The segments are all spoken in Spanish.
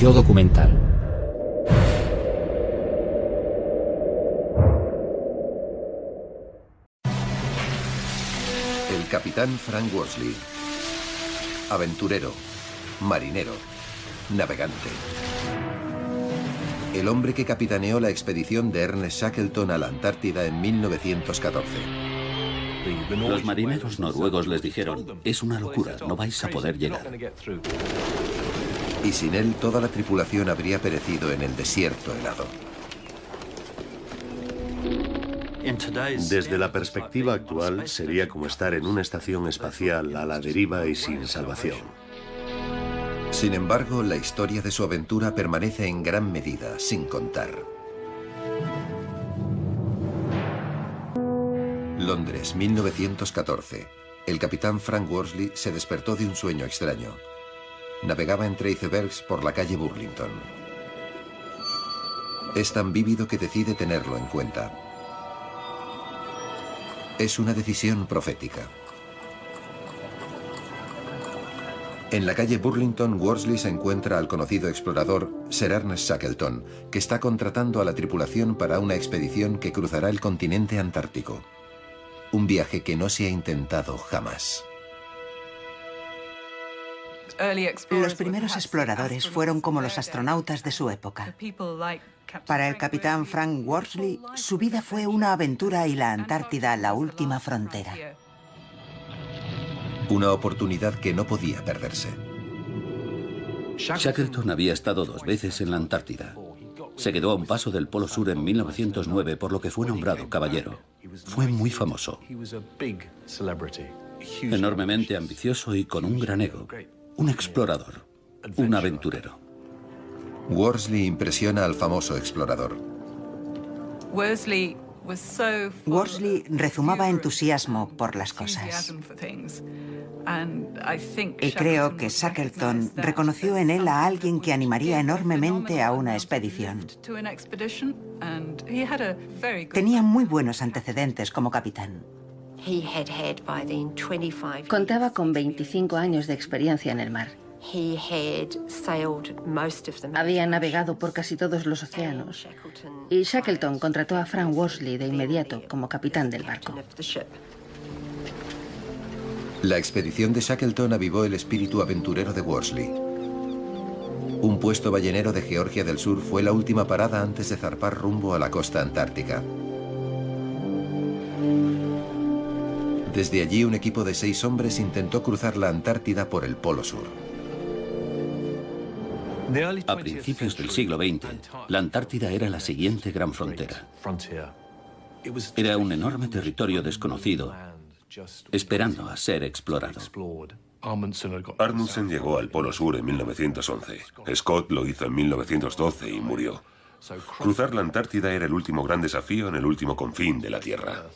Yo documental. El capitán Frank Worsley. Aventurero, marinero, navegante. El hombre que capitaneó la expedición de Ernest Shackleton a la Antártida en 1914. Los marineros noruegos les dijeron, es una locura, no vais a poder llegar. Y sin él toda la tripulación habría perecido en el desierto helado. Desde la perspectiva actual, sería como estar en una estación espacial a la deriva y sin salvación. Sin embargo, la historia de su aventura permanece en gran medida sin contar. Londres, 1914. El capitán Frank Worsley se despertó de un sueño extraño. Navegaba entre icebergs por la calle Burlington. Es tan vívido que decide tenerlo en cuenta. Es una decisión profética. En la calle Burlington, Worsley se encuentra al conocido explorador Sir Ernest Shackleton, que está contratando a la tripulación para una expedición que cruzará el continente antártico. Un viaje que no se ha intentado jamás. Los primeros exploradores fueron como los astronautas de su época. Para el capitán Frank Worsley, su vida fue una aventura y la Antártida la última frontera. Una oportunidad que no podía perderse. Shackleton había estado dos veces en la Antártida. Se quedó a un paso del Polo Sur en 1909, por lo que fue nombrado caballero. Fue muy famoso. Enormemente ambicioso y con un gran ego. Un explorador. Un aventurero. Worsley impresiona al famoso explorador. Worsley rezumaba entusiasmo por las cosas. Y creo que Shackleton reconoció en él a alguien que animaría enormemente a una expedición. Tenía muy buenos antecedentes como capitán. Contaba con 25 años de experiencia en el mar. Había navegado por casi todos los océanos y Shackleton contrató a Frank Worsley de inmediato como capitán del barco. La expedición de Shackleton avivó el espíritu aventurero de Worsley. Un puesto ballenero de Georgia del Sur fue la última parada antes de zarpar rumbo a la costa antártica. Desde allí un equipo de seis hombres intentó cruzar la Antártida por el Polo Sur. A principios del siglo XX, la Antártida era la siguiente gran frontera. Era un enorme territorio desconocido, esperando a ser explorado. Amundsen llegó al Polo Sur en 1911. Scott lo hizo en 1912 y murió. Cruzar la Antártida era el último gran desafío en el último confín de la Tierra.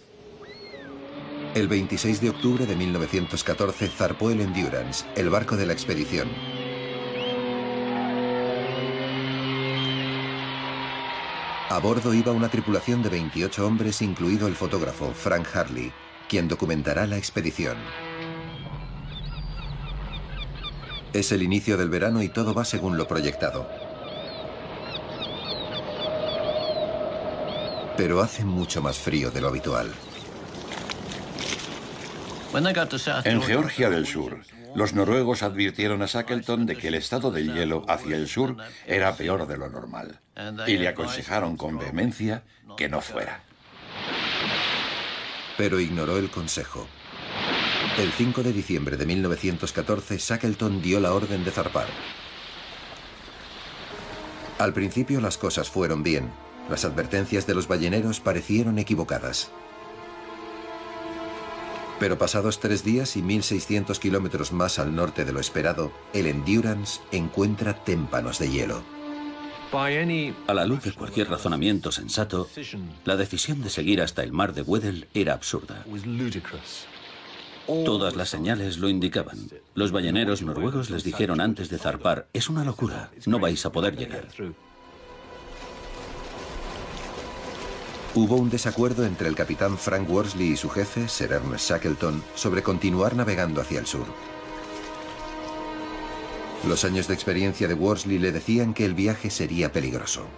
El 26 de octubre de 1914 zarpó el Endurance, el barco de la expedición. A bordo iba una tripulación de 28 hombres, incluido el fotógrafo Frank Harley, quien documentará la expedición. Es el inicio del verano y todo va según lo proyectado. Pero hace mucho más frío de lo habitual. En Georgia del Sur, los noruegos advirtieron a Shackleton de que el estado del hielo hacia el sur era peor de lo normal y le aconsejaron con vehemencia que no fuera. Pero ignoró el consejo. El 5 de diciembre de 1914, Shackleton dio la orden de zarpar. Al principio las cosas fueron bien. Las advertencias de los balleneros parecieron equivocadas. Pero pasados tres días y 1.600 kilómetros más al norte de lo esperado, el Endurance encuentra témpanos de hielo. A la luz de cualquier razonamiento sensato, la decisión de seguir hasta el mar de Weddell era absurda. Todas las señales lo indicaban. Los balleneros noruegos les dijeron antes de zarpar, es una locura, no vais a poder llegar. Hubo un desacuerdo entre el capitán Frank Worsley y su jefe, Sir Ernest Shackleton, sobre continuar navegando hacia el sur. Los años de experiencia de Worsley le decían que el viaje sería peligroso.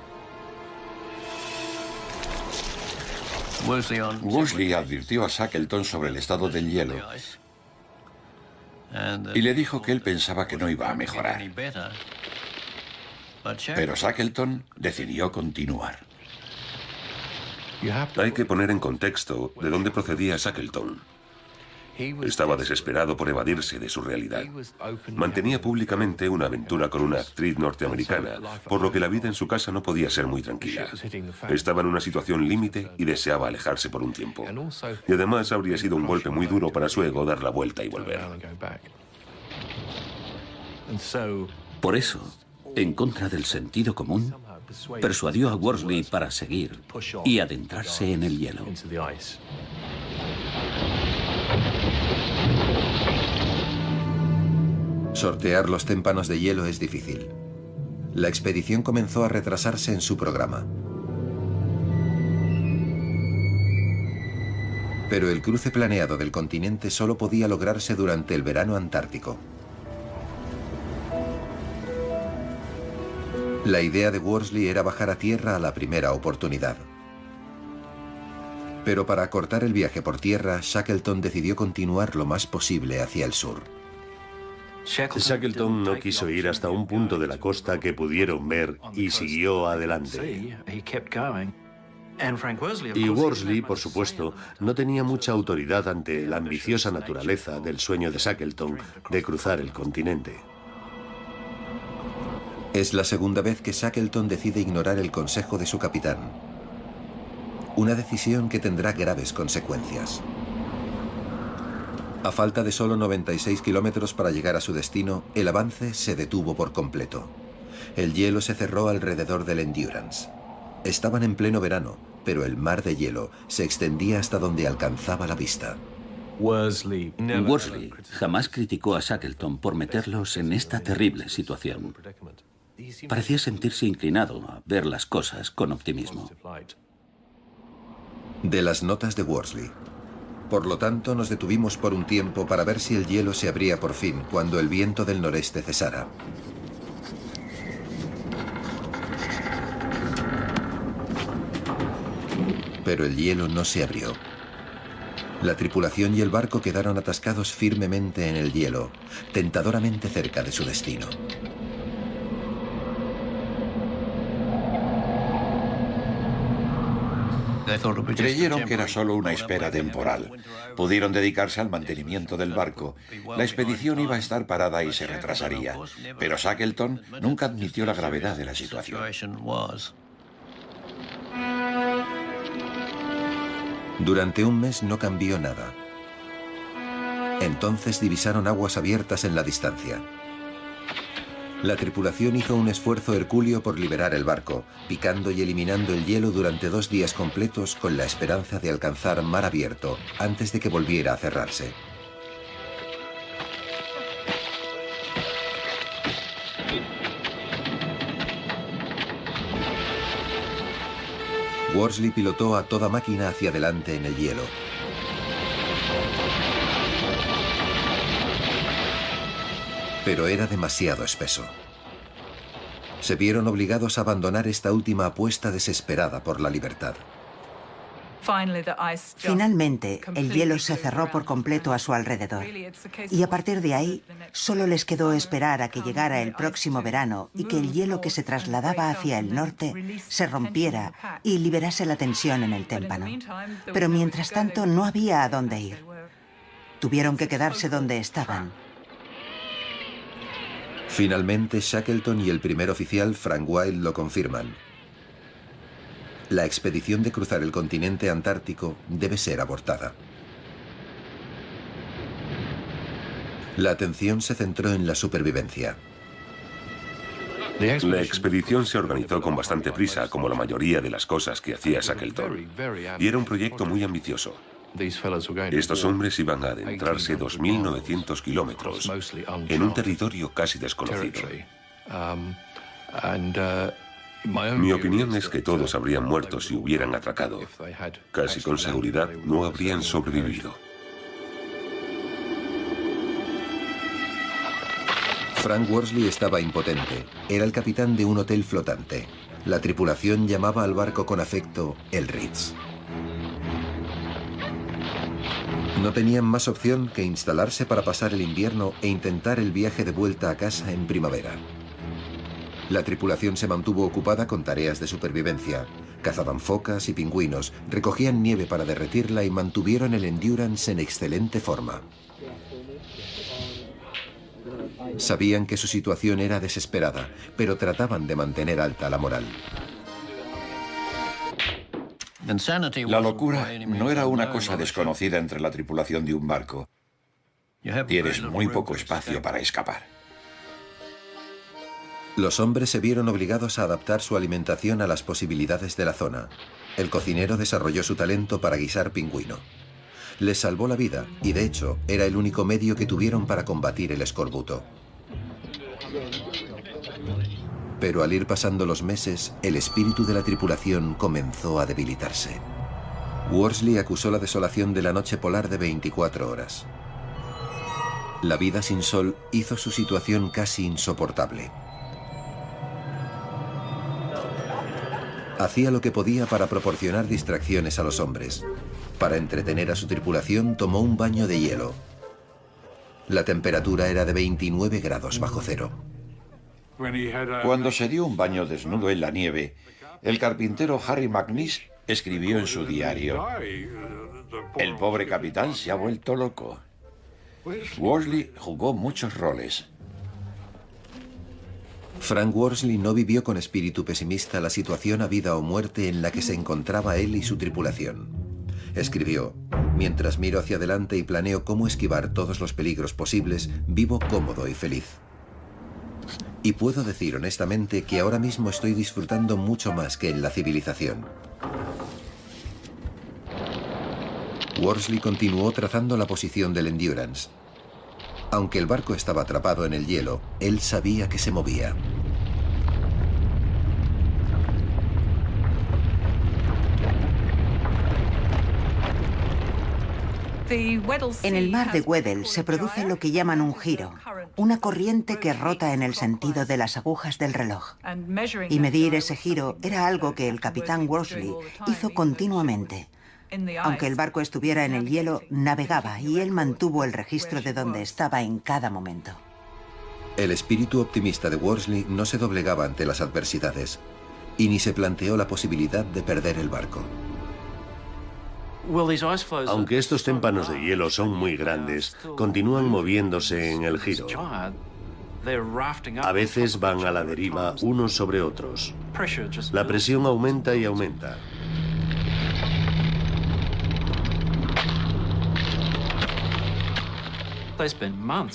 Worsley advirtió a Shackleton sobre el estado del hielo y le dijo que él pensaba que no iba a mejorar. Pero Shackleton decidió continuar. Hay que poner en contexto de dónde procedía Shackleton. Estaba desesperado por evadirse de su realidad. Mantenía públicamente una aventura con una actriz norteamericana, por lo que la vida en su casa no podía ser muy tranquila. Estaba en una situación límite y deseaba alejarse por un tiempo. Y además habría sido un golpe muy duro para su ego dar la vuelta y volver. Por eso, en contra del sentido común, persuadió a Worsley para seguir y adentrarse en el hielo. Sortear los témpanos de hielo es difícil. La expedición comenzó a retrasarse en su programa. Pero el cruce planeado del continente solo podía lograrse durante el verano antártico. La idea de Worsley era bajar a tierra a la primera oportunidad. Pero para acortar el viaje por tierra, Shackleton decidió continuar lo más posible hacia el sur. Shackleton no quiso ir hasta un punto de la costa que pudieron ver y siguió adelante. Y Worsley, por supuesto, no tenía mucha autoridad ante la ambiciosa naturaleza del sueño de Shackleton de cruzar el continente. Es la segunda vez que Shackleton decide ignorar el consejo de su capitán. Una decisión que tendrá graves consecuencias. A falta de solo 96 kilómetros para llegar a su destino, el avance se detuvo por completo. El hielo se cerró alrededor del Endurance. Estaban en pleno verano, pero el mar de hielo se extendía hasta donde alcanzaba la vista. Worsley jamás criticó a Shackleton por meterlos en esta terrible situación. Parecía sentirse inclinado a ver las cosas con optimismo. De las notas de Worsley. Por lo tanto, nos detuvimos por un tiempo para ver si el hielo se abría por fin cuando el viento del noreste cesara. Pero el hielo no se abrió. La tripulación y el barco quedaron atascados firmemente en el hielo, tentadoramente cerca de su destino. Creyeron que era solo una espera temporal. Pudieron dedicarse al mantenimiento del barco. La expedición iba a estar parada y se retrasaría. Pero Shackleton nunca admitió la gravedad de la situación. Durante un mes no cambió nada. Entonces divisaron aguas abiertas en la distancia. La tripulación hizo un esfuerzo hercúleo por liberar el barco, picando y eliminando el hielo durante dos días completos con la esperanza de alcanzar mar abierto antes de que volviera a cerrarse. Worsley pilotó a toda máquina hacia adelante en el hielo. Pero era demasiado espeso. Se vieron obligados a abandonar esta última apuesta desesperada por la libertad. Finalmente, el hielo se cerró por completo a su alrededor. Y a partir de ahí, solo les quedó esperar a que llegara el próximo verano y que el hielo que se trasladaba hacia el norte se rompiera y liberase la tensión en el témpano. Pero mientras tanto, no había a dónde ir. Tuvieron que quedarse donde estaban. Finalmente, Shackleton y el primer oficial, Frank Wilde, lo confirman la expedición de cruzar el continente antártico debe ser abortada. La atención se centró en la supervivencia. La expedición se organizó con bastante prisa, como la mayoría de las cosas que hacía Shackleton. Y era un proyecto muy ambicioso. Estos hombres iban a adentrarse 2.900 kilómetros en un territorio casi desconocido. Mi opinión es que todos habrían muerto si hubieran atracado. Casi con seguridad no habrían sobrevivido. Frank Worsley estaba impotente. Era el capitán de un hotel flotante. La tripulación llamaba al barco con afecto el Ritz. No tenían más opción que instalarse para pasar el invierno e intentar el viaje de vuelta a casa en primavera. La tripulación se mantuvo ocupada con tareas de supervivencia. Cazaban focas y pingüinos, recogían nieve para derretirla y mantuvieron el Endurance en excelente forma. Sabían que su situación era desesperada, pero trataban de mantener alta la moral. La locura no era una cosa desconocida entre la tripulación de un barco. Tienes muy poco espacio para escapar. Los hombres se vieron obligados a adaptar su alimentación a las posibilidades de la zona. El cocinero desarrolló su talento para guisar pingüino. Les salvó la vida y de hecho era el único medio que tuvieron para combatir el escorbuto. Pero al ir pasando los meses, el espíritu de la tripulación comenzó a debilitarse. Worsley acusó la desolación de la noche polar de 24 horas. La vida sin sol hizo su situación casi insoportable. Hacía lo que podía para proporcionar distracciones a los hombres. Para entretener a su tripulación tomó un baño de hielo. La temperatura era de 29 grados bajo cero. Cuando se dio un baño desnudo en la nieve, el carpintero Harry McNeice escribió en su diario, el pobre capitán se ha vuelto loco. Worsley jugó muchos roles. Frank Worsley no vivió con espíritu pesimista la situación a vida o muerte en la que se encontraba él y su tripulación. Escribió, mientras miro hacia adelante y planeo cómo esquivar todos los peligros posibles, vivo cómodo y feliz. Y puedo decir honestamente que ahora mismo estoy disfrutando mucho más que en la civilización. Worsley continuó trazando la posición del Endurance. Aunque el barco estaba atrapado en el hielo, él sabía que se movía. En el mar de Weddell se produce lo que llaman un giro, una corriente que rota en el sentido de las agujas del reloj. Y medir ese giro era algo que el capitán Worsley hizo continuamente. Aunque el barco estuviera en el hielo, navegaba y él mantuvo el registro de dónde estaba en cada momento. El espíritu optimista de Worsley no se doblegaba ante las adversidades y ni se planteó la posibilidad de perder el barco. Aunque estos témpanos de hielo son muy grandes, continúan moviéndose en el giro. A veces van a la deriva unos sobre otros. La presión aumenta y aumenta.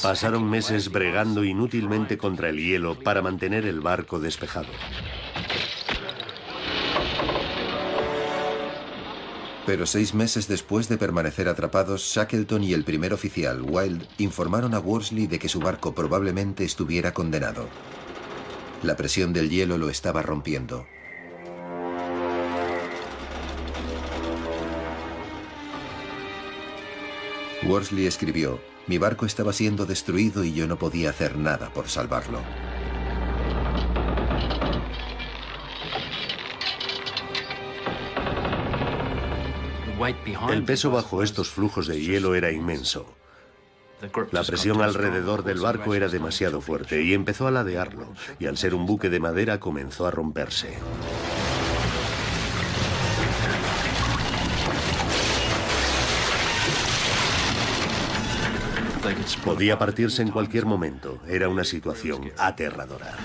Pasaron meses bregando inútilmente contra el hielo para mantener el barco despejado. Pero seis meses después de permanecer atrapados, Shackleton y el primer oficial, Wild, informaron a Worsley de que su barco probablemente estuviera condenado. La presión del hielo lo estaba rompiendo. Worsley escribió, mi barco estaba siendo destruido y yo no podía hacer nada por salvarlo. El peso bajo estos flujos de hielo era inmenso. La presión alrededor del barco era demasiado fuerte y empezó a ladearlo, y al ser un buque de madera comenzó a romperse. Podía partirse en cualquier momento. Era una situación aterradora.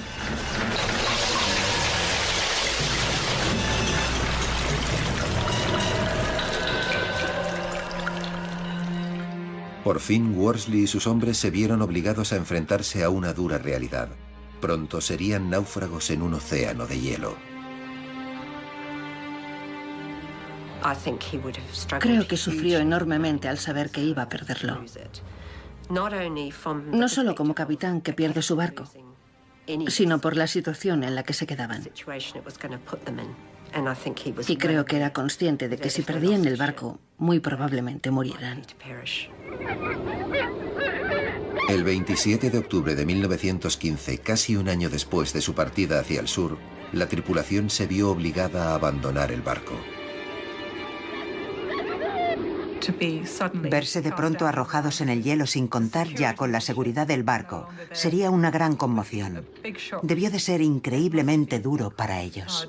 Por fin, Worsley y sus hombres se vieron obligados a enfrentarse a una dura realidad. Pronto serían náufragos en un océano de hielo. Creo que sufrió enormemente al saber que iba a perderlo. No solo como capitán que pierde su barco, sino por la situación en la que se quedaban. Y creo que era consciente de que si perdían el barco, muy probablemente murieran. El 27 de octubre de 1915, casi un año después de su partida hacia el sur, la tripulación se vio obligada a abandonar el barco. Verse de pronto arrojados en el hielo sin contar ya con la seguridad del barco sería una gran conmoción. Debió de ser increíblemente duro para ellos.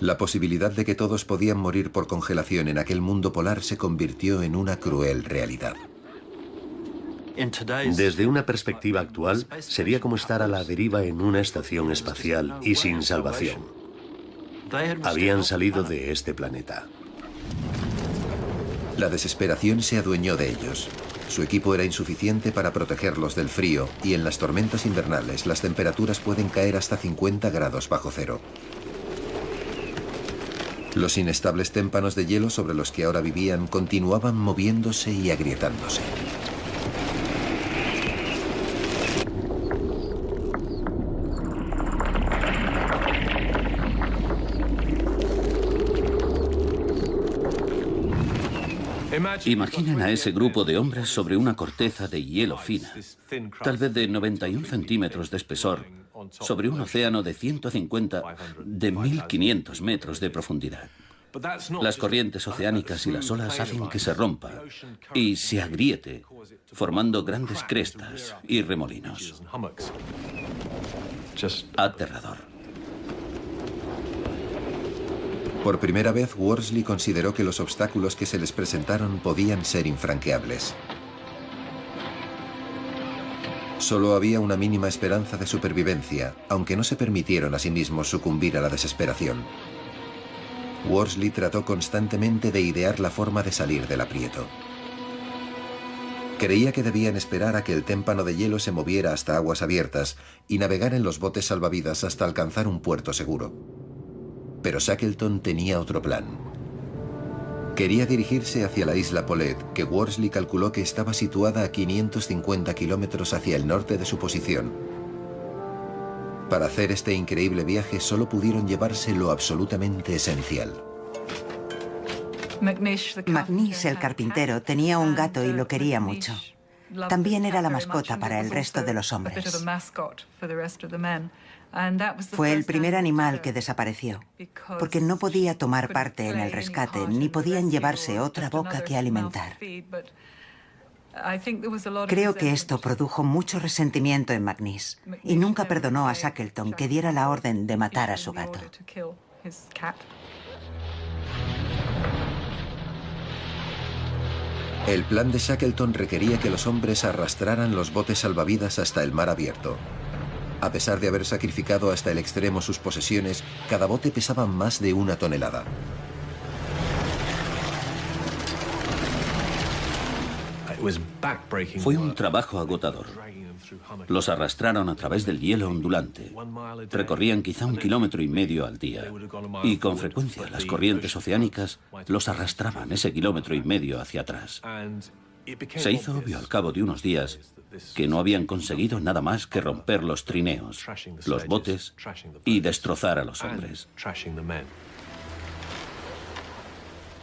La posibilidad de que todos podían morir por congelación en aquel mundo polar se convirtió en una cruel realidad. Desde una perspectiva actual, sería como estar a la deriva en una estación espacial y sin salvación. Habían salido de este planeta. La desesperación se adueñó de ellos. Su equipo era insuficiente para protegerlos del frío y en las tormentas invernales las temperaturas pueden caer hasta 50 grados bajo cero. Los inestables témpanos de hielo sobre los que ahora vivían continuaban moviéndose y agrietándose. Imaginen a ese grupo de hombres sobre una corteza de hielo fina, tal vez de 91 centímetros de espesor, sobre un océano de 150, de 1500 metros de profundidad. Las corrientes oceánicas y las olas hacen que se rompa y se agriete, formando grandes crestas y remolinos. Aterrador. Por primera vez, Worsley consideró que los obstáculos que se les presentaron podían ser infranqueables. Solo había una mínima esperanza de supervivencia, aunque no se permitieron a sí mismos sucumbir a la desesperación. Worsley trató constantemente de idear la forma de salir del aprieto. Creía que debían esperar a que el témpano de hielo se moviera hasta aguas abiertas y navegar en los botes salvavidas hasta alcanzar un puerto seguro. Pero Shackleton tenía otro plan. Quería dirigirse hacia la isla Polet, que Worsley calculó que estaba situada a 550 kilómetros hacia el norte de su posición. Para hacer este increíble viaje solo pudieron llevarse lo absolutamente esencial. McNish, el carpintero, tenía un gato y lo quería mucho. También era la mascota para el resto de los hombres. Fue el primer animal que desapareció, porque no podía tomar parte en el rescate, ni podían llevarse otra boca que alimentar. Creo que esto produjo mucho resentimiento en McNeese y nunca perdonó a Shackleton que diera la orden de matar a su gato. El plan de Shackleton requería que los hombres arrastraran los botes salvavidas hasta el mar abierto. A pesar de haber sacrificado hasta el extremo sus posesiones, cada bote pesaba más de una tonelada. Fue un trabajo agotador. Los arrastraron a través del hielo ondulante. Recorrían quizá un kilómetro y medio al día. Y con frecuencia las corrientes oceánicas los arrastraban ese kilómetro y medio hacia atrás. Se hizo obvio al cabo de unos días que no habían conseguido nada más que romper los trineos, los botes y destrozar a los hombres.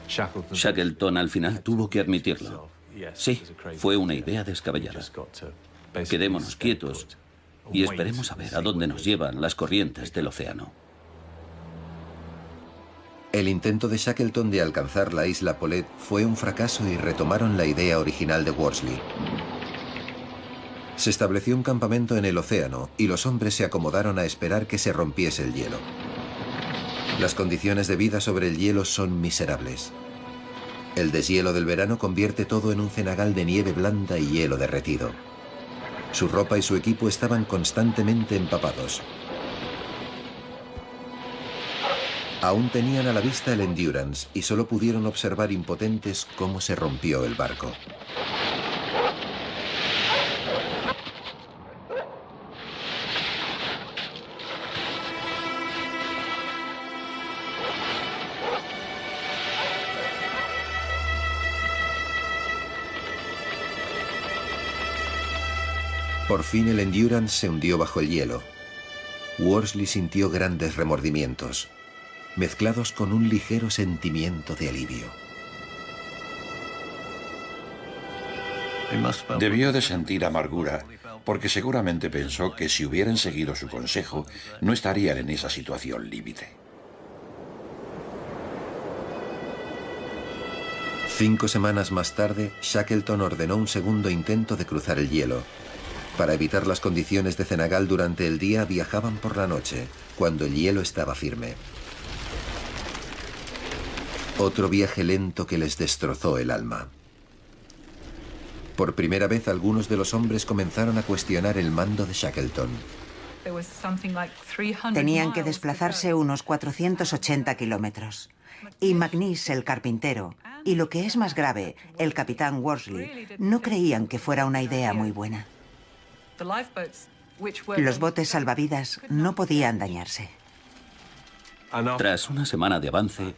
Shackleton al final tuvo que admitirlo. Sí, fue una idea descabellada. Quedémonos quietos y esperemos a ver a dónde nos llevan las corrientes del océano. El intento de Shackleton de alcanzar la isla Polet fue un fracaso y retomaron la idea original de Worsley. Se estableció un campamento en el océano y los hombres se acomodaron a esperar que se rompiese el hielo. Las condiciones de vida sobre el hielo son miserables. El deshielo del verano convierte todo en un cenagal de nieve blanda y hielo derretido. Su ropa y su equipo estaban constantemente empapados. Aún tenían a la vista el Endurance y solo pudieron observar impotentes cómo se rompió el barco. Por fin el Endurance se hundió bajo el hielo. Worsley sintió grandes remordimientos, mezclados con un ligero sentimiento de alivio. Debió de sentir amargura, porque seguramente pensó que si hubieran seguido su consejo, no estarían en esa situación límite. Cinco semanas más tarde, Shackleton ordenó un segundo intento de cruzar el hielo, para evitar las condiciones de cenagal durante el día viajaban por la noche, cuando el hielo estaba firme. Otro viaje lento que les destrozó el alma. Por primera vez algunos de los hombres comenzaron a cuestionar el mando de Shackleton. Tenían que desplazarse unos 480 kilómetros. Y McNeese, el carpintero, y lo que es más grave, el capitán Worsley, no creían que fuera una idea muy buena. Los botes salvavidas no podían dañarse. Tras una semana de avance,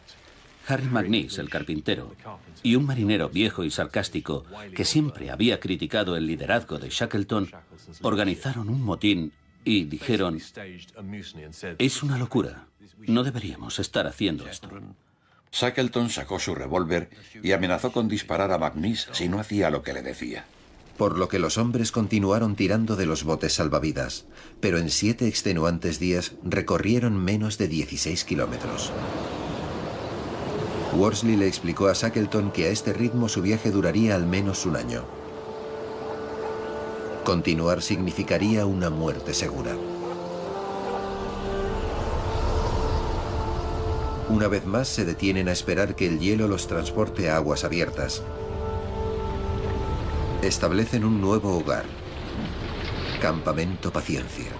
Harry McNeese, el carpintero, y un marinero viejo y sarcástico que siempre había criticado el liderazgo de Shackleton, organizaron un motín y dijeron, es una locura, no deberíamos estar haciendo esto. Shackleton sacó su revólver y amenazó con disparar a McNeese si no hacía lo que le decía por lo que los hombres continuaron tirando de los botes salvavidas, pero en siete extenuantes días recorrieron menos de 16 kilómetros. Worsley le explicó a Shackleton que a este ritmo su viaje duraría al menos un año. Continuar significaría una muerte segura. Una vez más se detienen a esperar que el hielo los transporte a aguas abiertas, Establecen un nuevo hogar. Campamento Paciencia.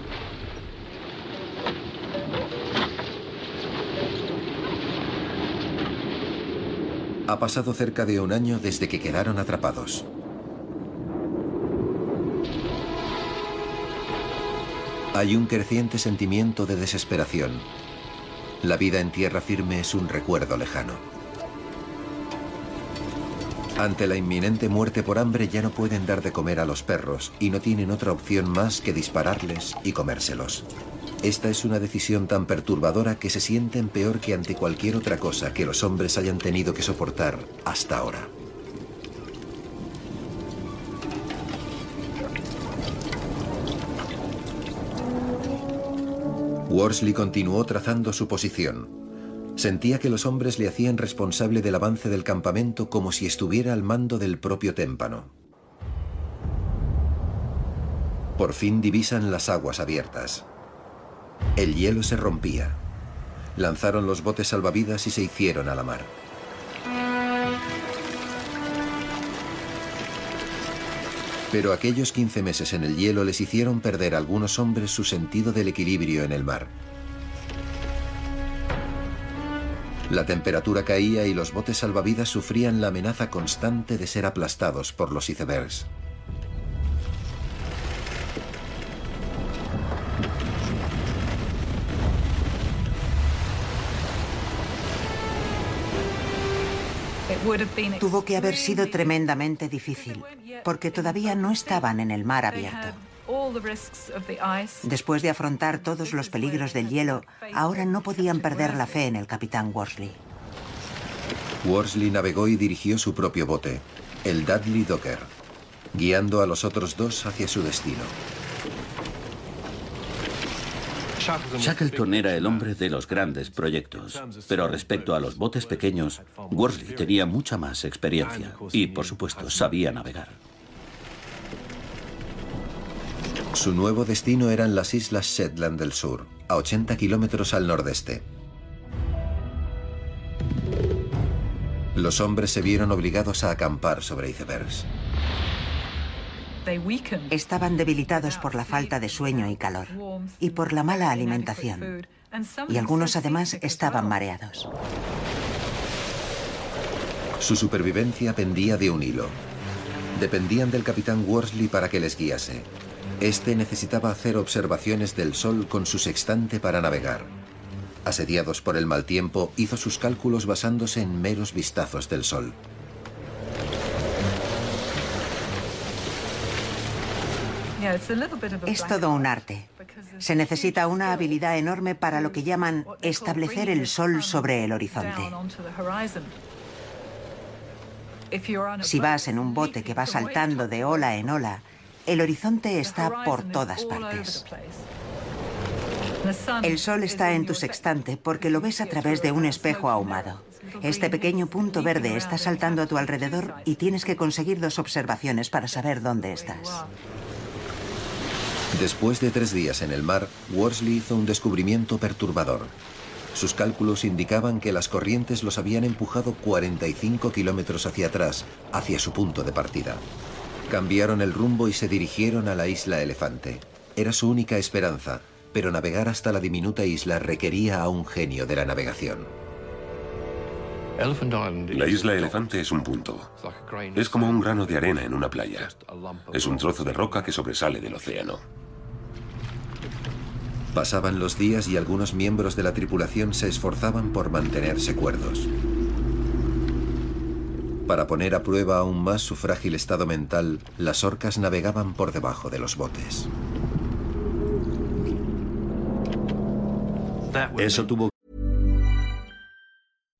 Ha pasado cerca de un año desde que quedaron atrapados. Hay un creciente sentimiento de desesperación. La vida en tierra firme es un recuerdo lejano. Ante la inminente muerte por hambre ya no pueden dar de comer a los perros y no tienen otra opción más que dispararles y comérselos. Esta es una decisión tan perturbadora que se sienten peor que ante cualquier otra cosa que los hombres hayan tenido que soportar hasta ahora. Worsley continuó trazando su posición. Sentía que los hombres le hacían responsable del avance del campamento como si estuviera al mando del propio témpano. Por fin divisan las aguas abiertas. El hielo se rompía. Lanzaron los botes salvavidas y se hicieron a la mar. Pero aquellos 15 meses en el hielo les hicieron perder a algunos hombres su sentido del equilibrio en el mar. La temperatura caía y los botes salvavidas sufrían la amenaza constante de ser aplastados por los icebergs. Tuvo que haber sido tremendamente difícil, porque todavía no estaban en el mar abierto. Después de afrontar todos los peligros del hielo, ahora no podían perder la fe en el capitán Worsley. Worsley navegó y dirigió su propio bote, el Dudley Docker, guiando a los otros dos hacia su destino. Shackleton era el hombre de los grandes proyectos, pero respecto a los botes pequeños, Worsley tenía mucha más experiencia y, por supuesto, sabía navegar. Su nuevo destino eran las islas Shetland del Sur, a 80 kilómetros al nordeste. Los hombres se vieron obligados a acampar sobre icebergs. Estaban debilitados por la falta de sueño y calor y por la mala alimentación. Y algunos además estaban mareados. Su supervivencia pendía de un hilo. Dependían del capitán Worsley para que les guiase. Este necesitaba hacer observaciones del sol con su sextante para navegar. Asediados por el mal tiempo, hizo sus cálculos basándose en meros vistazos del sol. Es todo un arte. Se necesita una habilidad enorme para lo que llaman establecer el sol sobre el horizonte. Si vas en un bote que va saltando de ola en ola, el horizonte está por todas partes. El sol está en tu sextante porque lo ves a través de un espejo ahumado. Este pequeño punto verde está saltando a tu alrededor y tienes que conseguir dos observaciones para saber dónde estás. Después de tres días en el mar, Worsley hizo un descubrimiento perturbador. Sus cálculos indicaban que las corrientes los habían empujado 45 kilómetros hacia atrás, hacia su punto de partida. Cambiaron el rumbo y se dirigieron a la isla Elefante. Era su única esperanza, pero navegar hasta la diminuta isla requería a un genio de la navegación. La isla Elefante es un punto. Es como un grano de arena en una playa. Es un trozo de roca que sobresale del océano. Pasaban los días y algunos miembros de la tripulación se esforzaban por mantenerse cuerdos. Para poner a prueba aún más su frágil estado mental, las orcas navegaban por debajo de los botes. Eso tuvo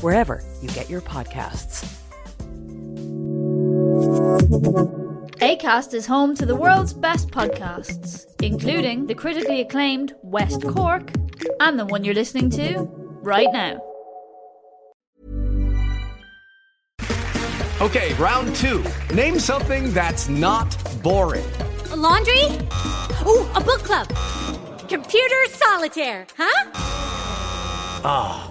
wherever you get your podcasts. ACAST is home to the world's best podcasts, including the critically acclaimed West Cork and the one you're listening to right now. Okay, round two. Name something that's not boring. A laundry? Ooh, a book club. Computer solitaire, huh? Ah,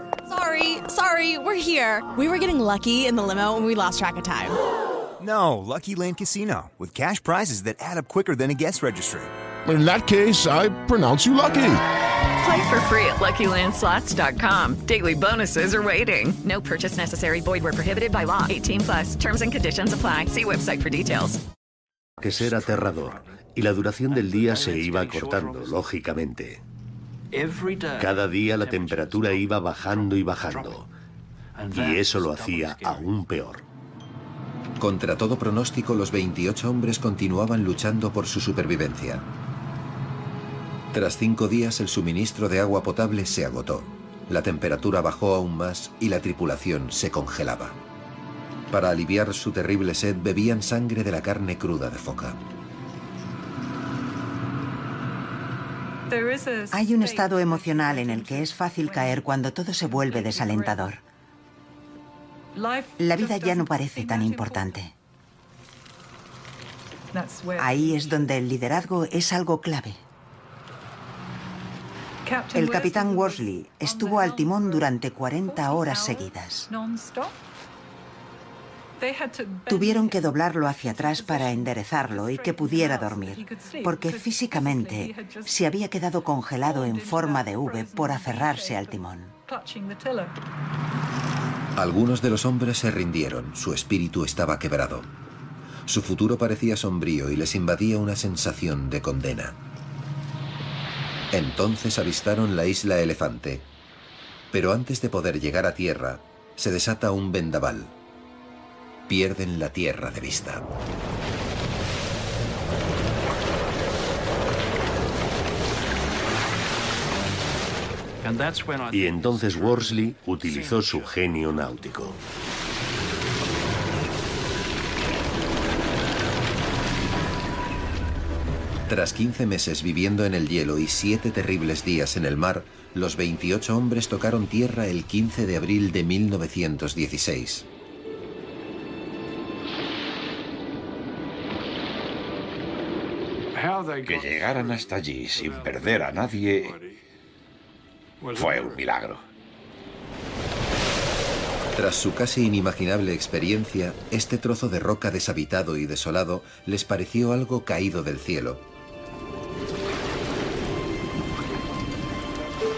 Sorry, sorry, we're here. We were getting lucky in the limo and we lost track of time. No, Lucky Land Casino, with cash prizes that add up quicker than a guest registry. In that case, I pronounce you lucky. Play for free at LuckyLandSlots.com. Daily bonuses are waiting. No purchase necessary. Void where prohibited by law. 18 plus. Terms and conditions apply. See website for details. Que ser aterrador y la duración del día se iba acortando, lógicamente. Cada día la temperatura iba bajando y bajando. Y eso lo hacía aún peor. Contra todo pronóstico, los 28 hombres continuaban luchando por su supervivencia. Tras cinco días, el suministro de agua potable se agotó. La temperatura bajó aún más y la tripulación se congelaba. Para aliviar su terrible sed, bebían sangre de la carne cruda de foca. Hay un estado emocional en el que es fácil caer cuando todo se vuelve desalentador. La vida ya no parece tan importante. Ahí es donde el liderazgo es algo clave. El capitán Worsley estuvo al timón durante 40 horas seguidas. Tuvieron que doblarlo hacia atrás para enderezarlo y que pudiera dormir, porque físicamente se había quedado congelado en forma de V por aferrarse al timón. Algunos de los hombres se rindieron, su espíritu estaba quebrado. Su futuro parecía sombrío y les invadía una sensación de condena. Entonces avistaron la isla Elefante. Pero antes de poder llegar a tierra, se desata un vendaval. Pierden la tierra de vista. Y entonces Worsley utilizó su genio náutico. Tras 15 meses viviendo en el hielo y 7 terribles días en el mar, los 28 hombres tocaron tierra el 15 de abril de 1916. Que llegaran hasta allí sin perder a nadie fue un milagro. Tras su casi inimaginable experiencia, este trozo de roca deshabitado y desolado les pareció algo caído del cielo.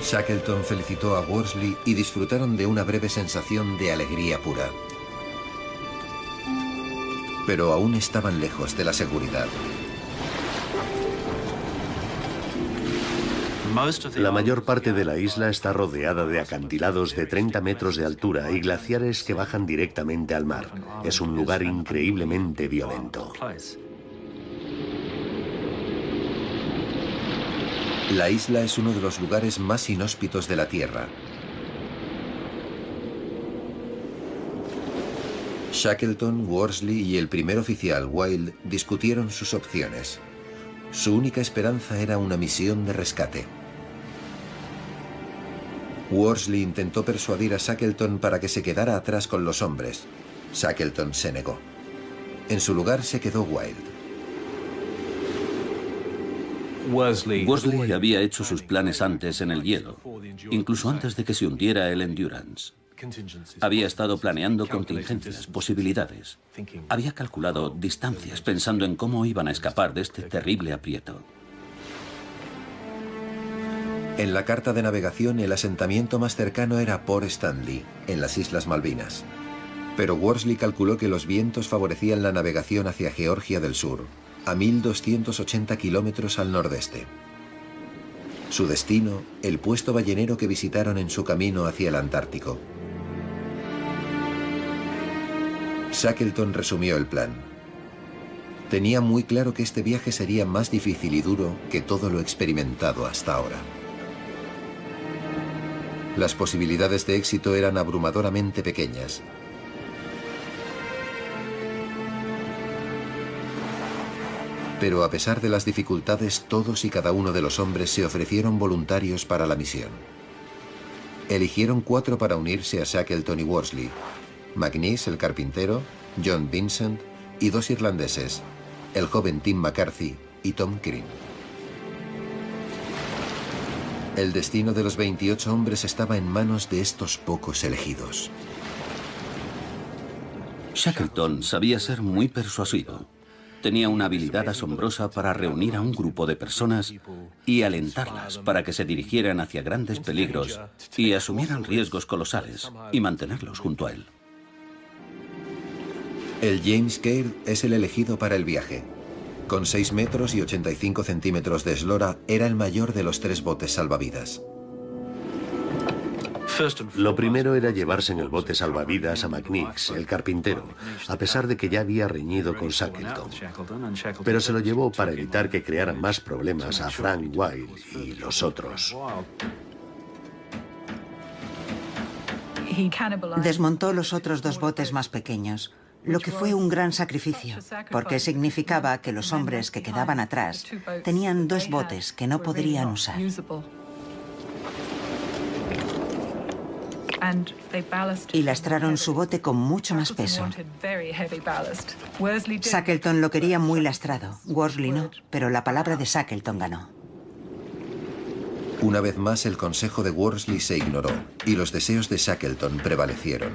Shackleton felicitó a Worsley y disfrutaron de una breve sensación de alegría pura. Pero aún estaban lejos de la seguridad. La mayor parte de la isla está rodeada de acantilados de 30 metros de altura y glaciares que bajan directamente al mar. Es un lugar increíblemente violento. La isla es uno de los lugares más inhóspitos de la Tierra. Shackleton, Worsley y el primer oficial Wilde discutieron sus opciones. Su única esperanza era una misión de rescate. Worsley intentó persuadir a Shackleton para que se quedara atrás con los hombres. Shackleton se negó. En su lugar se quedó Wilde. Worsley había hecho sus planes antes en el hielo, incluso antes de que se hundiera el Endurance. Había estado planeando contingencias, posibilidades. Había calculado distancias pensando en cómo iban a escapar de este terrible aprieto. En la carta de navegación, el asentamiento más cercano era Port Stanley, en las Islas Malvinas. Pero Worsley calculó que los vientos favorecían la navegación hacia Georgia del Sur, a 1.280 kilómetros al nordeste. Su destino, el puesto ballenero que visitaron en su camino hacia el Antártico. Shackleton resumió el plan. Tenía muy claro que este viaje sería más difícil y duro que todo lo experimentado hasta ahora. Las posibilidades de éxito eran abrumadoramente pequeñas. Pero a pesar de las dificultades, todos y cada uno de los hombres se ofrecieron voluntarios para la misión. Eligieron cuatro para unirse a Shackleton y Worsley. McNeese, el carpintero, John Vincent y dos irlandeses, el joven Tim McCarthy y Tom Crean. El destino de los 28 hombres estaba en manos de estos pocos elegidos. Shackleton sabía ser muy persuasivo. Tenía una habilidad asombrosa para reunir a un grupo de personas y alentarlas para que se dirigieran hacia grandes peligros y asumieran riesgos colosales y mantenerlos junto a él. El James Caird es el elegido para el viaje. Con 6 metros y 85 centímetros de eslora, era el mayor de los tres botes salvavidas. Lo primero era llevarse en el bote salvavidas a McNeese, el carpintero, a pesar de que ya había reñido con Shackleton. Pero se lo llevó para evitar que crearan más problemas a Frank Wilde y los otros. Desmontó los otros dos botes más pequeños, lo que fue un gran sacrificio, porque significaba que los hombres que quedaban atrás tenían dos botes que no podrían usar. Y lastraron su bote con mucho más peso. Shackleton lo quería muy lastrado, Worsley no, pero la palabra de Shackleton ganó. Una vez más el consejo de Worsley se ignoró y los deseos de Shackleton prevalecieron.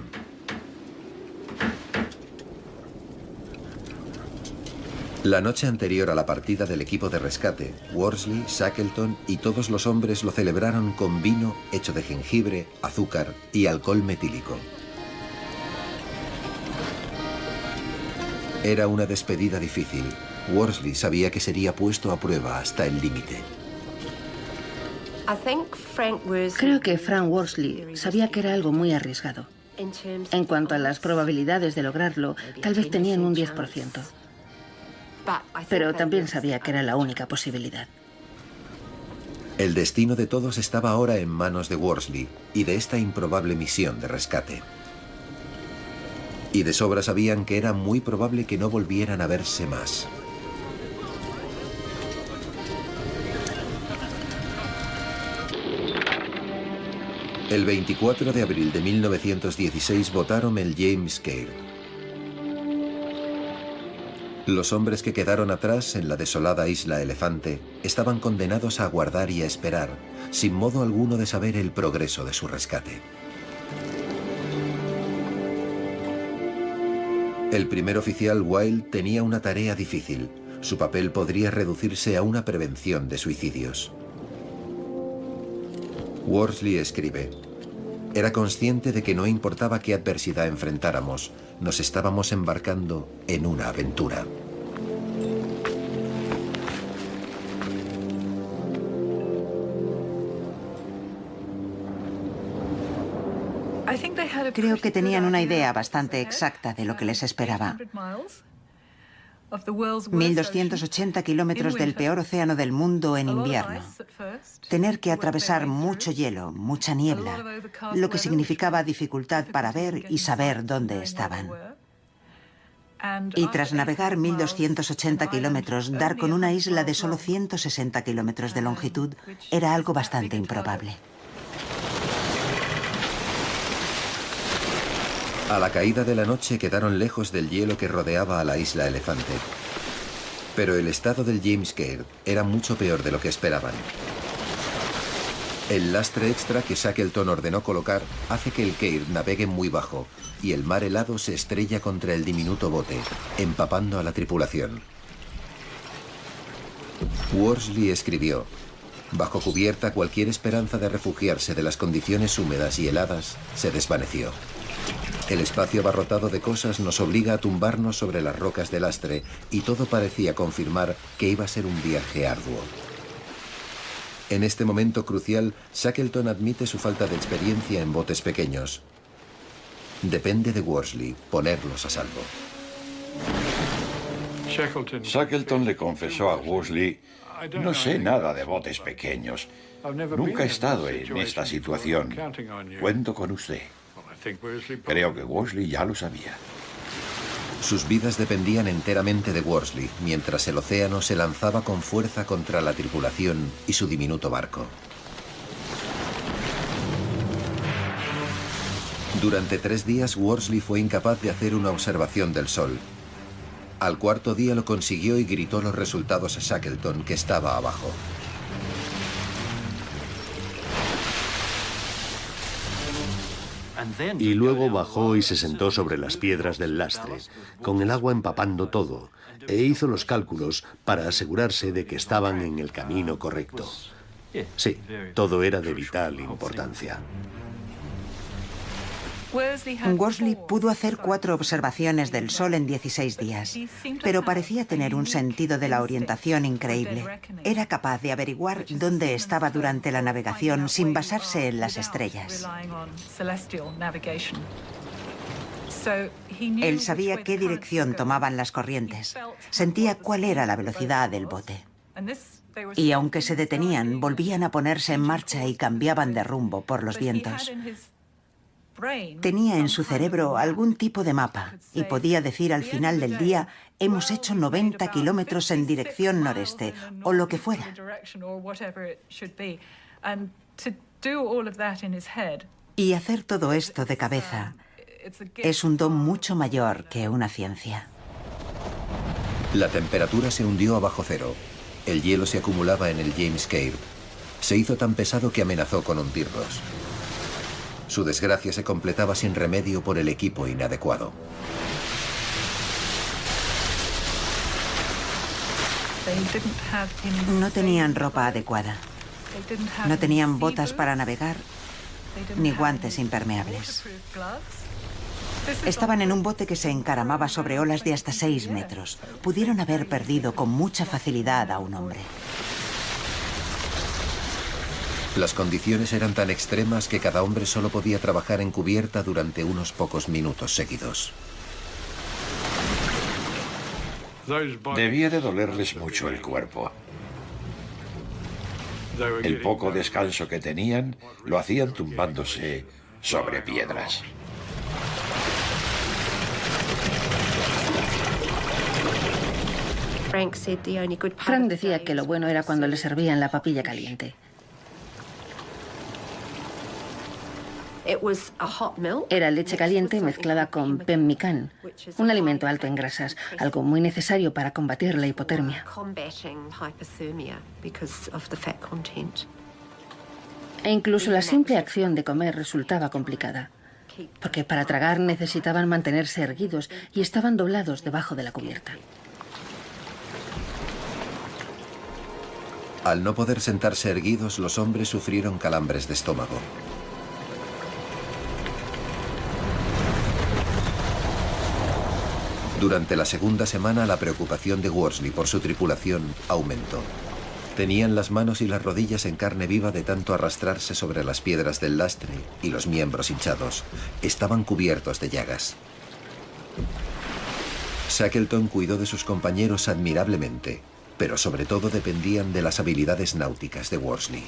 La noche anterior a la partida del equipo de rescate, Worsley, Shackleton y todos los hombres lo celebraron con vino hecho de jengibre, azúcar y alcohol metílico. Era una despedida difícil. Worsley sabía que sería puesto a prueba hasta el límite. Creo que Frank Worsley sabía que era algo muy arriesgado. En cuanto a las probabilidades de lograrlo, tal vez tenían un 10% pero también sabía que era la única posibilidad. El destino de todos estaba ahora en manos de Worsley y de esta improbable misión de rescate. Y de sobra sabían que era muy probable que no volvieran a verse más. El 24 de abril de 1916 votaron el James Caird. Los hombres que quedaron atrás en la desolada isla Elefante estaban condenados a aguardar y a esperar, sin modo alguno de saber el progreso de su rescate. El primer oficial Wilde tenía una tarea difícil. Su papel podría reducirse a una prevención de suicidios. Worsley escribe, era consciente de que no importaba qué adversidad enfrentáramos, nos estábamos embarcando en una aventura. Creo que tenían una idea bastante exacta de lo que les esperaba. 1.280 kilómetros del peor océano del mundo en invierno. Tener que atravesar mucho hielo, mucha niebla, lo que significaba dificultad para ver y saber dónde estaban. Y tras navegar 1.280 kilómetros, dar con una isla de solo 160 kilómetros de longitud era algo bastante improbable. A la caída de la noche quedaron lejos del hielo que rodeaba a la isla Elefante. Pero el estado del James Caird era mucho peor de lo que esperaban. El lastre extra que Shackleton ordenó colocar hace que el Caird navegue muy bajo y el mar helado se estrella contra el diminuto bote, empapando a la tripulación. Worsley escribió, Bajo cubierta cualquier esperanza de refugiarse de las condiciones húmedas y heladas se desvaneció. El espacio abarrotado de cosas nos obliga a tumbarnos sobre las rocas del lastre y todo parecía confirmar que iba a ser un viaje arduo. En este momento crucial, Shackleton admite su falta de experiencia en botes pequeños. Depende de Worsley ponerlos a salvo. Shackleton le confesó a Worsley, no sé nada de botes pequeños. Nunca he estado en esta situación. Cuento con usted. Creo que Worsley ya lo sabía. Sus vidas dependían enteramente de Worsley, mientras el océano se lanzaba con fuerza contra la tripulación y su diminuto barco. Durante tres días, Worsley fue incapaz de hacer una observación del Sol. Al cuarto día lo consiguió y gritó los resultados a Shackleton, que estaba abajo. Y luego bajó y se sentó sobre las piedras del lastre, con el agua empapando todo, e hizo los cálculos para asegurarse de que estaban en el camino correcto. Sí, todo era de vital importancia. Worsley pudo hacer cuatro observaciones del Sol en 16 días, pero parecía tener un sentido de la orientación increíble. Era capaz de averiguar dónde estaba durante la navegación sin basarse en las estrellas. Él sabía qué dirección tomaban las corrientes, sentía cuál era la velocidad del bote. Y aunque se detenían, volvían a ponerse en marcha y cambiaban de rumbo por los vientos. Tenía en su cerebro algún tipo de mapa y podía decir al final del día, hemos hecho 90 kilómetros en dirección noreste o lo que fuera. Y hacer todo esto de cabeza es un don mucho mayor que una ciencia. La temperatura se hundió a bajo cero. El hielo se acumulaba en el James Caird. Se hizo tan pesado que amenazó con hundirlos. Su desgracia se completaba sin remedio por el equipo inadecuado. No tenían ropa adecuada. No tenían botas para navegar ni guantes impermeables. Estaban en un bote que se encaramaba sobre olas de hasta seis metros. Pudieron haber perdido con mucha facilidad a un hombre. Las condiciones eran tan extremas que cada hombre solo podía trabajar en cubierta durante unos pocos minutos seguidos. Debía de dolerles mucho el cuerpo. El poco descanso que tenían lo hacían tumbándose sobre piedras. Frank decía que lo bueno era cuando le servían la papilla caliente. Era leche caliente mezclada con pemmican, un alimento alto en grasas, algo muy necesario para combatir la hipotermia. E incluso la simple acción de comer resultaba complicada, porque para tragar necesitaban mantenerse erguidos y estaban doblados debajo de la cubierta. Al no poder sentarse erguidos, los hombres sufrieron calambres de estómago. Durante la segunda semana la preocupación de Worsley por su tripulación aumentó. Tenían las manos y las rodillas en carne viva de tanto arrastrarse sobre las piedras del lastre y los miembros hinchados. Estaban cubiertos de llagas. Shackleton cuidó de sus compañeros admirablemente, pero sobre todo dependían de las habilidades náuticas de Worsley.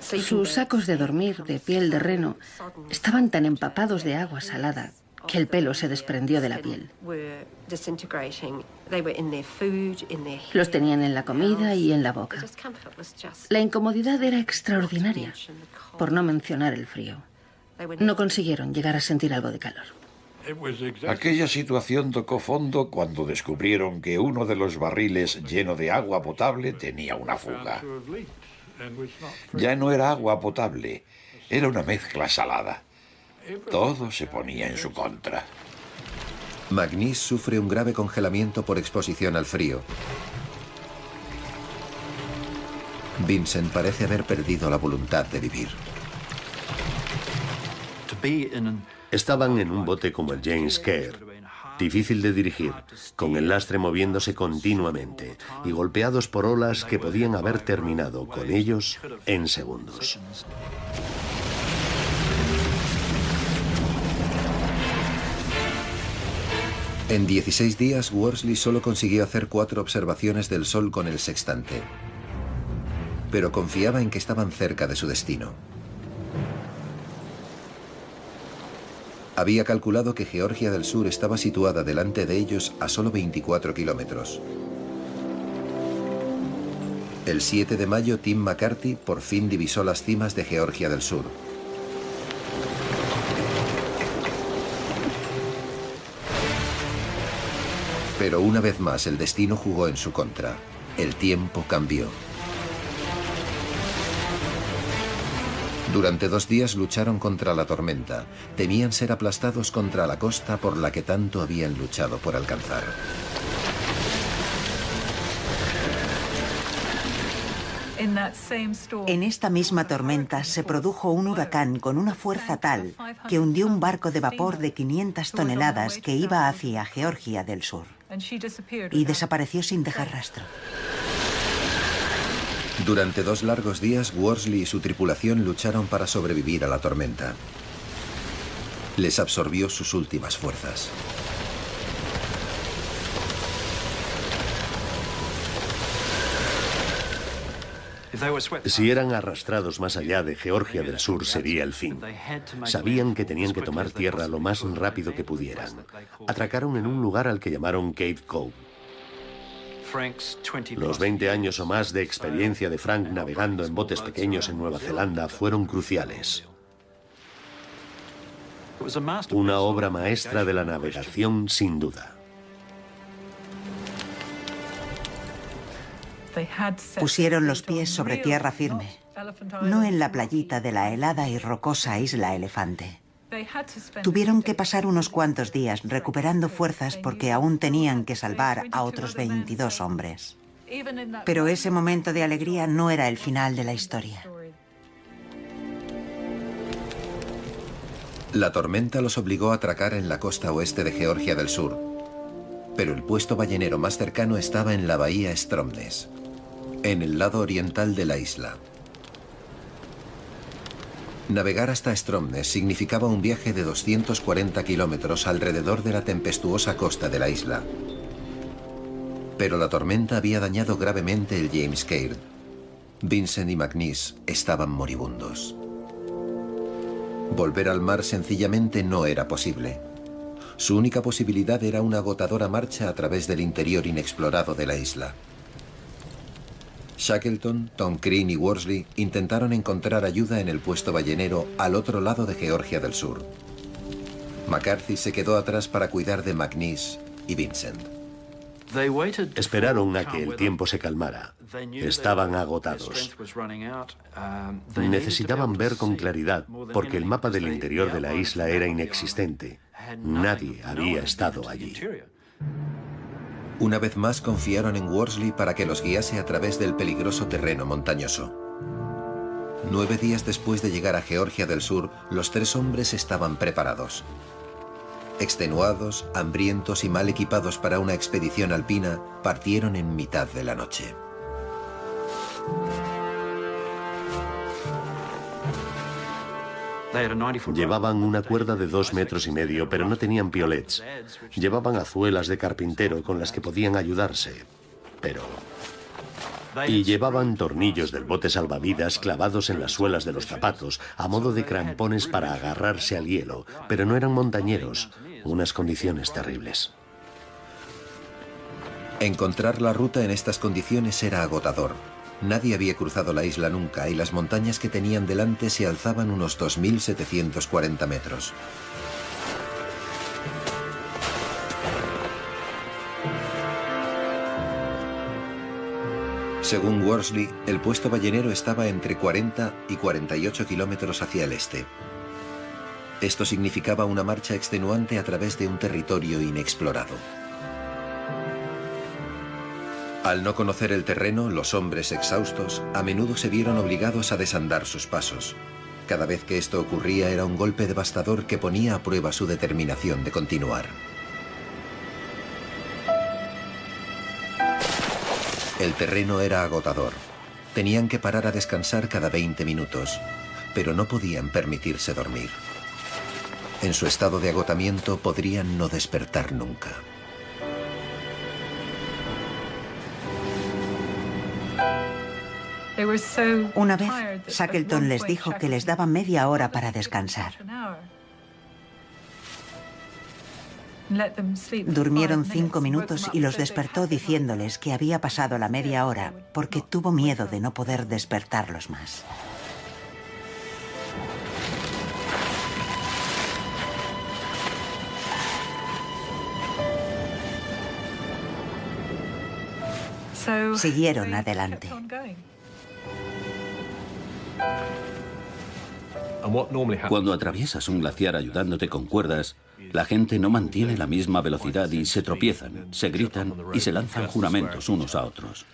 Sus sacos de dormir de piel de reno estaban tan empapados de agua salada que el pelo se desprendió de la piel. Los tenían en la comida y en la boca. La incomodidad era extraordinaria, por no mencionar el frío. No consiguieron llegar a sentir algo de calor. Aquella situación tocó fondo cuando descubrieron que uno de los barriles lleno de agua potable tenía una fuga. Ya no era agua potable, era una mezcla salada. Todo se ponía en su contra. Magnis sufre un grave congelamiento por exposición al frío. Vincent parece haber perdido la voluntad de vivir. Estaban en un bote como el James Kerr, difícil de dirigir, con el lastre moviéndose continuamente y golpeados por olas que podían haber terminado con ellos en segundos. En 16 días, Worsley solo consiguió hacer cuatro observaciones del Sol con el sextante, pero confiaba en que estaban cerca de su destino. Había calculado que Georgia del Sur estaba situada delante de ellos a solo 24 kilómetros. El 7 de mayo, Tim McCarthy por fin divisó las cimas de Georgia del Sur. Pero una vez más el destino jugó en su contra. El tiempo cambió. Durante dos días lucharon contra la tormenta. Temían ser aplastados contra la costa por la que tanto habían luchado por alcanzar. En esta misma tormenta se produjo un huracán con una fuerza tal que hundió un barco de vapor de 500 toneladas que iba hacia Georgia del Sur y desapareció sin dejar rastro. Durante dos largos días, Worsley y su tripulación lucharon para sobrevivir a la tormenta. Les absorbió sus últimas fuerzas. Si eran arrastrados más allá de Georgia del Sur sería el fin. Sabían que tenían que tomar tierra lo más rápido que pudieran. Atracaron en un lugar al que llamaron Cave Cove. Los 20 años o más de experiencia de Frank navegando en botes pequeños en Nueva Zelanda fueron cruciales. Una obra maestra de la navegación sin duda. Pusieron los pies sobre tierra firme, no en la playita de la helada y rocosa isla Elefante. Tuvieron que pasar unos cuantos días recuperando fuerzas porque aún tenían que salvar a otros 22 hombres. Pero ese momento de alegría no era el final de la historia. La tormenta los obligó a atracar en la costa oeste de Georgia del Sur, pero el puesto ballenero más cercano estaba en la bahía Stromness, en el lado oriental de la isla. Navegar hasta Stromness significaba un viaje de 240 kilómetros alrededor de la tempestuosa costa de la isla. Pero la tormenta había dañado gravemente el James Caird. Vincent y McNeese estaban moribundos. Volver al mar sencillamente no era posible. Su única posibilidad era una agotadora marcha a través del interior inexplorado de la isla. Shackleton, Tom Crean y Worsley intentaron encontrar ayuda en el puesto ballenero al otro lado de Georgia del Sur. McCarthy se quedó atrás para cuidar de McNeese y Vincent. Esperaron a que el tiempo se calmara. Estaban agotados. Necesitaban ver con claridad porque el mapa del interior de la isla era inexistente. Nadie había estado allí. Una vez más confiaron en Worsley para que los guiase a través del peligroso terreno montañoso. Nueve días después de llegar a Georgia del Sur, los tres hombres estaban preparados. Extenuados, hambrientos y mal equipados para una expedición alpina, partieron en mitad de la noche. Llevaban una cuerda de dos metros y medio, pero no tenían piolets. Llevaban azuelas de carpintero con las que podían ayudarse, pero... Y llevaban tornillos del bote salvavidas clavados en las suelas de los zapatos, a modo de crampones para agarrarse al hielo, pero no eran montañeros, unas condiciones terribles. Encontrar la ruta en estas condiciones era agotador. Nadie había cruzado la isla nunca y las montañas que tenían delante se alzaban unos 2.740 metros. Según Worsley, el puesto ballenero estaba entre 40 y 48 kilómetros hacia el este. Esto significaba una marcha extenuante a través de un territorio inexplorado. Al no conocer el terreno, los hombres exhaustos a menudo se vieron obligados a desandar sus pasos. Cada vez que esto ocurría era un golpe devastador que ponía a prueba su determinación de continuar. El terreno era agotador. Tenían que parar a descansar cada 20 minutos, pero no podían permitirse dormir. En su estado de agotamiento podrían no despertar nunca. Una vez, Shackleton les dijo que les daba media hora para descansar. Durmieron cinco minutos y los despertó diciéndoles que había pasado la media hora porque tuvo miedo de no poder despertarlos más. Siguieron adelante. Cuando atraviesas un glaciar ayudándote con cuerdas, la gente no mantiene la misma velocidad y se tropiezan, se gritan y se lanzan juramentos unos a otros.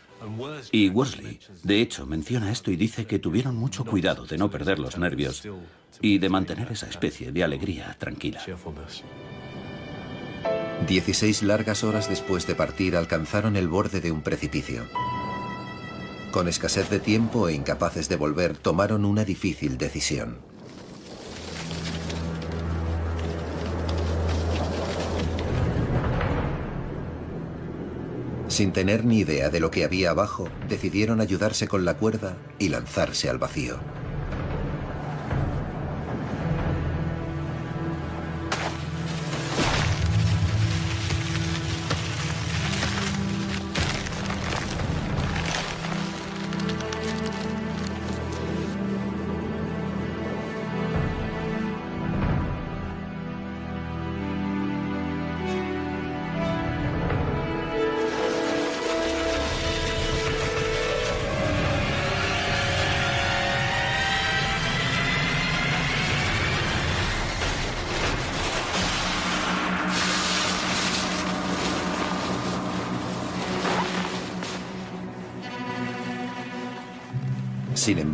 Y Worsley, de hecho, menciona esto y dice que tuvieron mucho cuidado de no perder los nervios y de mantener esa especie de alegría tranquila. Dieciséis largas horas después de partir alcanzaron el borde de un precipicio. Con escasez de tiempo e incapaces de volver, tomaron una difícil decisión. Sin tener ni idea de lo que había abajo, decidieron ayudarse con la cuerda y lanzarse al vacío.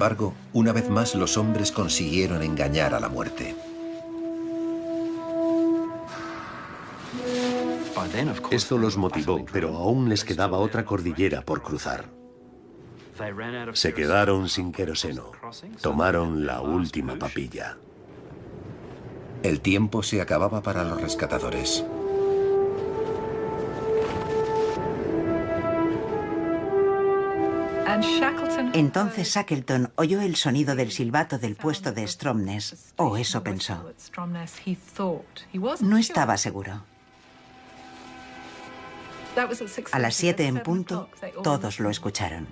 Embargo, una vez más los hombres consiguieron engañar a la muerte. Esto los motivó, pero aún les quedaba otra cordillera por cruzar. Se quedaron sin queroseno. Tomaron la última papilla. El tiempo se acababa para los rescatadores. Entonces Shackleton oyó el sonido del silbato del puesto de Stromness, o eso pensó. No estaba seguro. A las siete en punto, todos lo escucharon.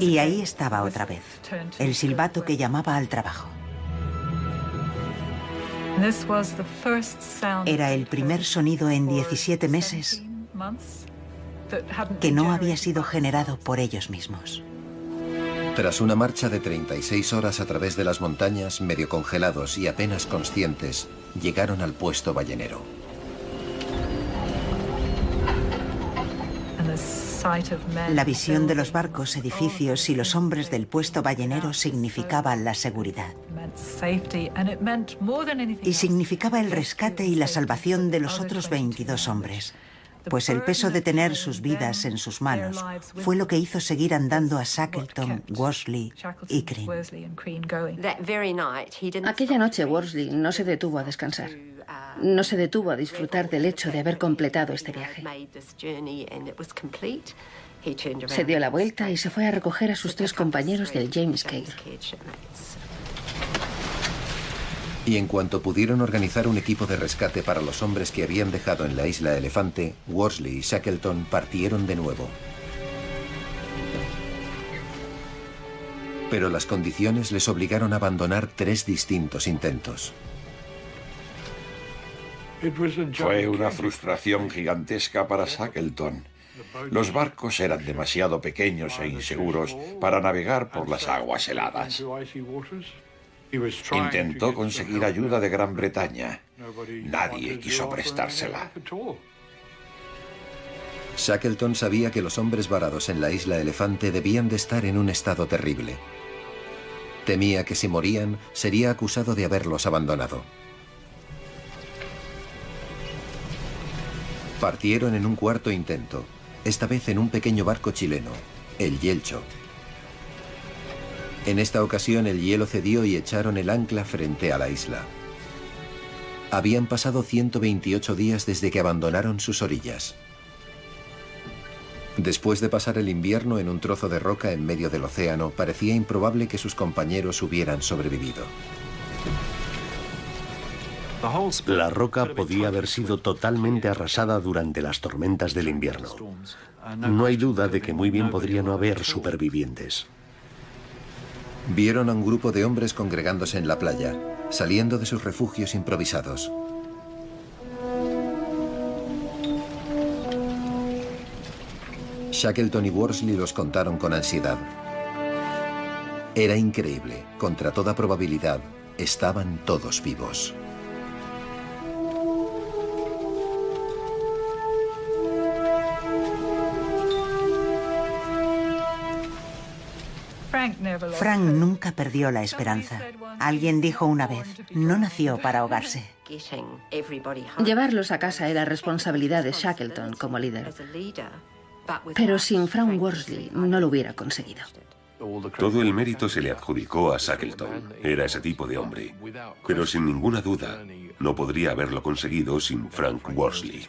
Y ahí estaba otra vez, el silbato que llamaba al trabajo. Era el primer sonido en 17 meses que no había sido generado por ellos mismos. Tras una marcha de 36 horas a través de las montañas, medio congelados y apenas conscientes, llegaron al puesto ballenero. La visión de los barcos, edificios y los hombres del puesto ballenero significaba la seguridad. Y significaba el rescate y la salvación de los otros 22 hombres, pues el peso de tener sus vidas en sus manos fue lo que hizo seguir andando a Shackleton, Worsley y Crean. Aquella noche Worsley no se detuvo a descansar. No se detuvo a disfrutar del hecho de haber completado este viaje. Se dio la vuelta y se fue a recoger a sus tres compañeros del James Cale. Y en cuanto pudieron organizar un equipo de rescate para los hombres que habían dejado en la isla Elefante, Worsley y Shackleton partieron de nuevo. Pero las condiciones les obligaron a abandonar tres distintos intentos. Fue una frustración gigantesca para Shackleton. Los barcos eran demasiado pequeños e inseguros para navegar por las aguas heladas. Intentó conseguir ayuda de Gran Bretaña. Nadie quiso prestársela. Shackleton sabía que los hombres varados en la isla Elefante debían de estar en un estado terrible. Temía que si morían sería acusado de haberlos abandonado. Partieron en un cuarto intento, esta vez en un pequeño barco chileno, el Yelcho. En esta ocasión el hielo cedió y echaron el ancla frente a la isla. Habían pasado 128 días desde que abandonaron sus orillas. Después de pasar el invierno en un trozo de roca en medio del océano, parecía improbable que sus compañeros hubieran sobrevivido. La roca podía haber sido totalmente arrasada durante las tormentas del invierno. No hay duda de que muy bien podría no haber supervivientes. Vieron a un grupo de hombres congregándose en la playa, saliendo de sus refugios improvisados. Shackleton y Worsley los contaron con ansiedad. Era increíble. Contra toda probabilidad, estaban todos vivos. Frank nunca perdió la esperanza. Alguien dijo una vez, no nació para ahogarse. Llevarlos a casa era responsabilidad de Shackleton como líder. Pero sin Frank Worsley no lo hubiera conseguido. Todo el mérito se le adjudicó a Shackleton. Era ese tipo de hombre. Pero sin ninguna duda, no podría haberlo conseguido sin Frank Worsley.